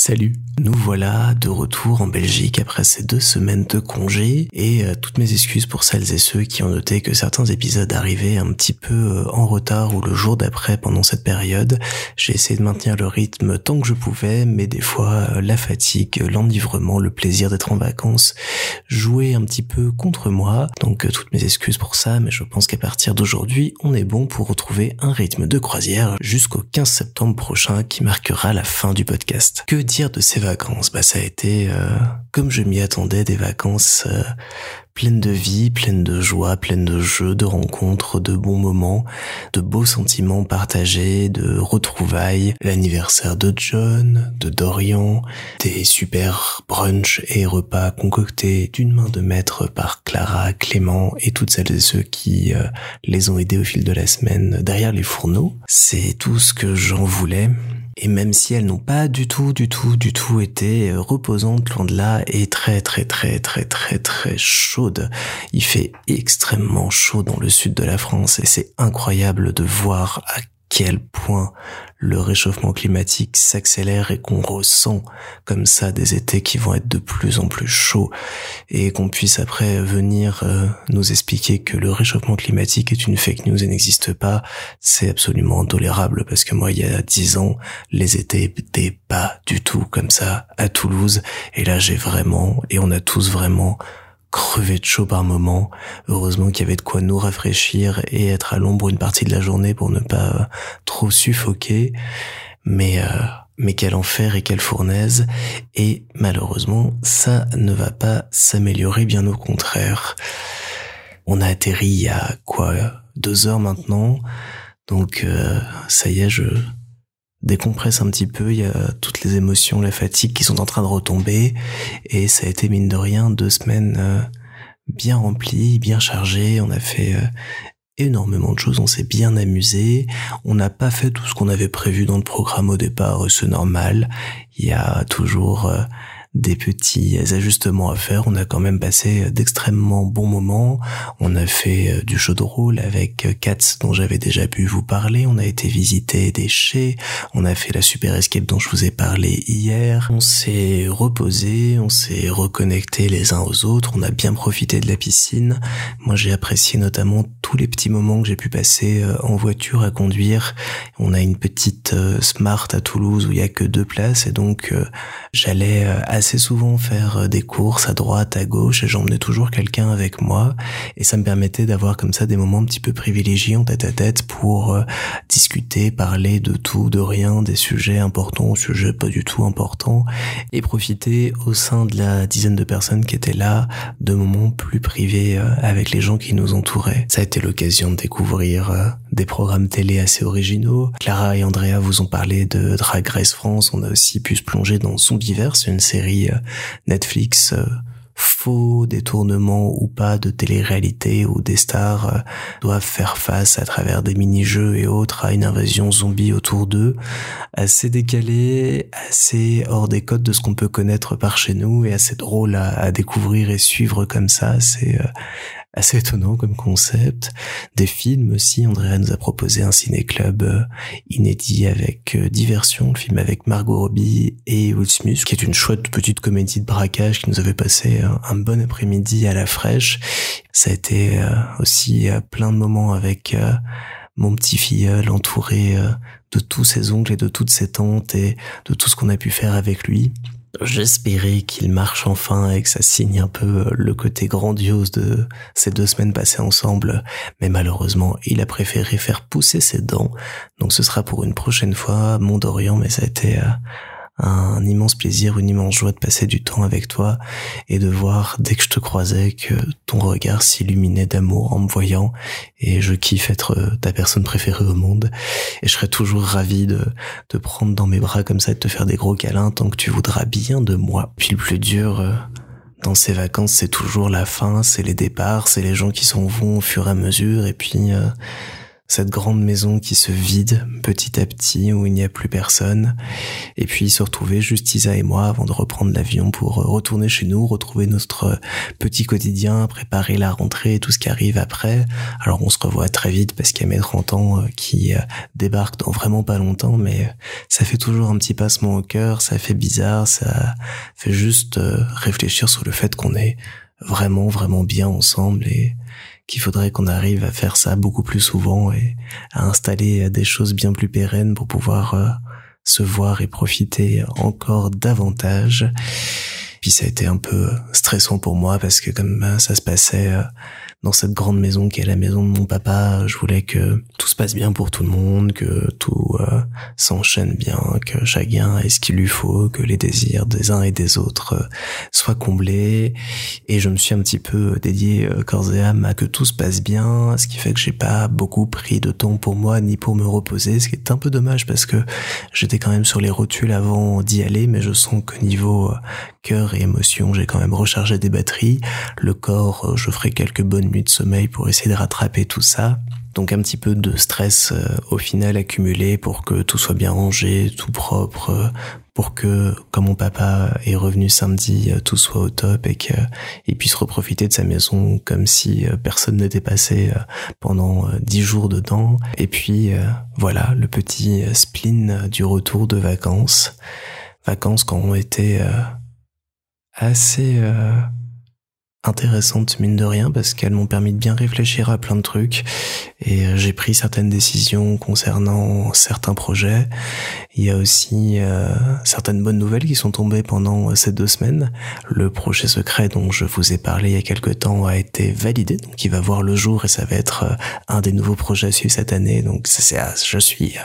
Salut, nous voilà de retour en Belgique après ces deux semaines de congé et euh, toutes mes excuses pour celles et ceux qui ont noté que certains épisodes arrivaient un petit peu euh, en retard ou le jour d'après pendant cette période. J'ai essayé de maintenir le rythme tant que je pouvais, mais des fois euh, la fatigue, l'enivrement, le plaisir d'être en vacances jouaient un petit peu contre moi. Donc toutes mes excuses pour ça, mais je pense qu'à partir d'aujourd'hui, on est bon pour retrouver un rythme de croisière jusqu'au 15 septembre prochain qui marquera la fin du podcast. Dire de ces vacances? Bah ça a été, euh, comme je m'y attendais, des vacances euh, pleines de vie, pleines de joie, pleines de jeux, de rencontres, de bons moments, de beaux sentiments partagés, de retrouvailles, l'anniversaire de John, de Dorian, des super brunchs et repas concoctés d'une main de maître par Clara, Clément et toutes celles et ceux qui euh, les ont aidés au fil de la semaine derrière les fourneaux. C'est tout ce que j'en voulais et même si elles n'ont pas du tout, du tout, du tout été euh, reposantes, loin de là, et très, très, très, très, très, très chaudes. Il fait extrêmement chaud dans le sud de la France et c'est incroyable de voir à quel point le réchauffement climatique s'accélère et qu'on ressent comme ça des étés qui vont être de plus en plus chauds et qu'on puisse après venir euh, nous expliquer que le réchauffement climatique est une fake news et n'existe pas, c'est absolument intolérable parce que moi il y a dix ans les étés étaient pas du tout comme ça à Toulouse et là j'ai vraiment et on a tous vraiment crevé de chaud par moment. Heureusement qu'il y avait de quoi nous rafraîchir et être à l'ombre une partie de la journée pour ne pas euh, trop suffoquer. Mais euh, mais quel enfer et quelle fournaise. Et malheureusement, ça ne va pas s'améliorer, bien au contraire. On a atterri il y a quoi deux heures maintenant. Donc euh, ça y est, je décompresse un petit peu, il y a toutes les émotions, la fatigue qui sont en train de retomber, et ça a été mine de rien deux semaines euh, bien remplies, bien chargées, on a fait euh, énormément de choses, on s'est bien amusé, on n'a pas fait tout ce qu'on avait prévu dans le programme au départ, c'est normal, il y a toujours... Euh, des petits ajustements à faire. On a quand même passé d'extrêmement bons moments. On a fait euh, du jeu de rôle avec Katz dont j'avais déjà pu vous parler. On a été visiter des chais. On a fait la super escape dont je vous ai parlé hier. On s'est reposé, on s'est reconnecté les uns aux autres. On a bien profité de la piscine. Moi, j'ai apprécié notamment tous les petits moments que j'ai pu passer euh, en voiture à conduire. On a une petite euh, Smart à Toulouse où il y a que deux places et donc j'allais assez souvent faire euh, des courses à droite, à gauche, et j'emmenais toujours quelqu'un avec moi, et ça me permettait d'avoir comme ça des moments un petit peu privilégiés en tête à tête pour euh, discuter, parler de tout, de rien, des sujets importants, sujets pas du tout importants, et profiter au sein de la dizaine de personnes qui étaient là de moments plus privés euh, avec les gens qui nous entouraient. Ça a été l'occasion de découvrir des programmes télé assez originaux. Clara et Andrea vous ont parlé de Drag Race France. On a aussi pu se plonger dans Zombiverse, une série euh, Netflix euh, faux détournement ou pas de télé-réalité où des stars euh, doivent faire face à travers des mini-jeux et autres à une invasion zombie autour d'eux, assez décalé, assez hors des codes de ce qu'on peut connaître par chez nous et assez drôle à, à découvrir et suivre comme ça. C'est assez étonnant comme concept. Des films aussi, Andrea nous a proposé un ciné-club euh, inédit avec euh, Diversion, le film avec Margot Robbie et Will Smith, qui est une chouette petite comédie de braquage qui nous avait passé un, bon après-midi à la fraîche. Ça a été euh, aussi plein de moments avec mon petit filleul entouré de tous ses oncles et de toutes ses tantes et de tout ce qu'on a pu faire avec lui. J'espérais qu'il marche enfin et que ça signe un peu le côté grandiose de ces deux semaines passées ensemble, mais malheureusement, il a préféré faire pousser ses dents, donc ce sera pour une prochaine fois, mon Dorian, mais ça a été euh, un immense plaisir, une immense joie de passer du temps avec toi et de voir dès que je te croisais que ton regard s'illuminait d'amour en me voyant et je kiffe être euh, ta personne préférée au monde et je serais toujours ravi de te prendre dans mes bras comme ça et de te faire des gros câlins tant que tu voudras bien de moi. Puis le plus dur euh, dans ces vacances, c'est toujours la fin, c'est les départs, c'est les gens qui s'en vont au fur et à mesure et puis euh, cette grande maison qui se vide petit à petit, où il n'y a plus personne, et puis se retrouver juste Isa et moi avant de reprendre l'avion pour retourner chez nous, retrouver notre petit quotidien, préparer la rentrée tout ce qui arrive après. Alors on se revoit très vite parce qu'il y a mes 30 ans euh, qui euh, débarquent dans vraiment pas longtemps, mais ça fait toujours un petit passement au cœur, ça fait bizarre, ça fait juste euh, réfléchir sur le fait qu'on est vraiment vraiment bien ensemble et qu'il faudrait qu'on arrive à faire ça beaucoup plus souvent et à installer des choses bien plus pérennes pour pouvoir euh, se voir et profiter encore davantage. Puis ça a été un peu stressant pour moi parce que comme euh, ça se passait euh, dans cette grande maison qui est la maison de mon papa. Je voulais que tout se passe bien pour tout le monde, que tout euh, s'enchaîne bien, que chacun ait ce qu'il lui faut, que les désirs des uns et des autres euh, soient comblés. Et je me suis un petit peu dédié euh, corps et âme à que tout se passe bien, ce qui fait que j'ai pas beaucoup pris de temps pour moi ni pour me reposer, ce qui est un peu dommage parce que j'étais quand même sur les rotules avant d'y aller, mais je sens que niveau cœur et émotion, j'ai quand même rechargé des batteries. Le corps, je ferai quelques bonnes nuit de sommeil pour essayer de rattraper tout ça. Donc un petit peu de stress euh, au final accumulé pour que tout soit bien rangé, tout propre, euh, pour que, comme mon papa est revenu samedi, euh, tout soit au top et qu'il puisse reprofiter de sa maison comme si personne n'était passé pendant dix jours dedans. Et puis voilà, le petit spleen du retour de vacances. Vacances qui ont été assez intéressantes mine de rien parce qu'elles m'ont permis de bien réfléchir à plein de trucs et euh, j'ai pris certaines décisions concernant certains projets. Il y a aussi euh, certaines bonnes nouvelles qui sont tombées pendant euh, ces deux semaines. Le projet secret dont je vous ai parlé il y a quelque temps a été validé, donc il va voir le jour et ça va être un des nouveaux projets à suivre cette année. Donc c'est, je suis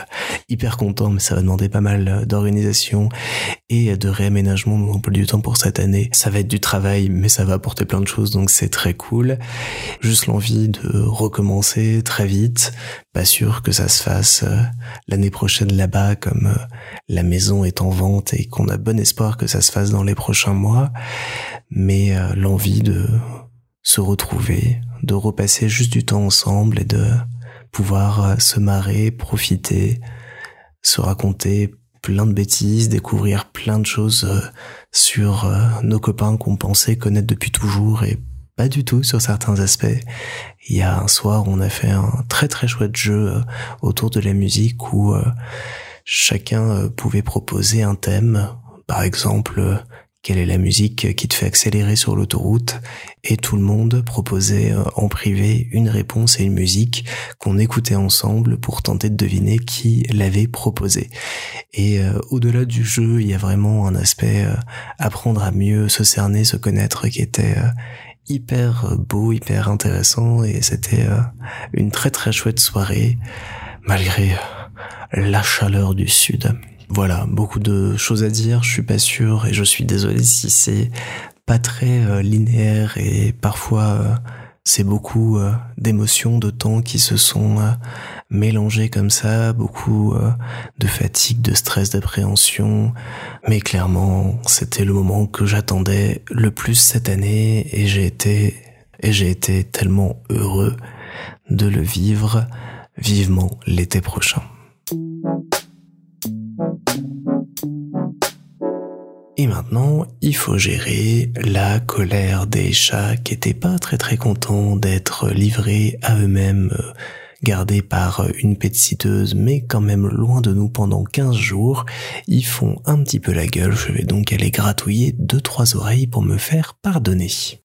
hyper content, mais ça va demander pas mal d'organisation et de réaménagement de mon emploi du temps pour cette année. Ça va être du travail, mais ça va apporter plein de choses, donc c'est très cool. Juste l'envie de recommencer très vite. Pas sûr que ça se fasse euh, l'année prochaine là-bas comme euh, la maison est en vente et qu'on a bon espoir que ça se fasse dans les prochains mois. Mais euh, l'envie de se retrouver, de repasser juste du temps ensemble et de pouvoir se marrer, profiter, se raconter plein de bêtises, découvrir plein de choses sur nos copains qu'on pensait connaître depuis toujours et pas du tout sur certains aspects. Il y a un soir, on a fait un très très chouette jeu euh, autour de la musique où euh, chacun euh, pouvait proposer un thème, par exemple quelle est la musique qui te fait accélérer sur l'autoroute? Et tout le monde proposait en privé une réponse et une musique qu'on écoutait ensemble pour tenter de deviner qui l'avait proposé. Et au-delà du jeu, il y a vraiment un aspect apprendre à mieux se cerner, se connaître qui était hyper beau, hyper intéressant et c'était euh, une très très chouette soirée malgré euh, la chaleur du sud. Voilà, beaucoup de choses à dire, je suis pas sûr et je suis désolé si c'est pas très euh, linéaire et parfois c'est beaucoup d'émotions, de temps qui se sont mélangés comme ça, beaucoup de fatigue, de stress, d'appréhension, mais clairement, c'était le moment que j'attendais le plus cette année et j'ai été, et j'ai été tellement heureux de le vivre vivement l'été prochain. Maintenant, il faut gérer la colère des chats qui étaient pas très très contents d'être livrés à eux-mêmes gardés par une pétiteuse mais quand même loin de nous pendant 15 jours, ils font un petit peu la gueule, je vais donc aller gratouiller deux trois oreilles pour me faire pardonner.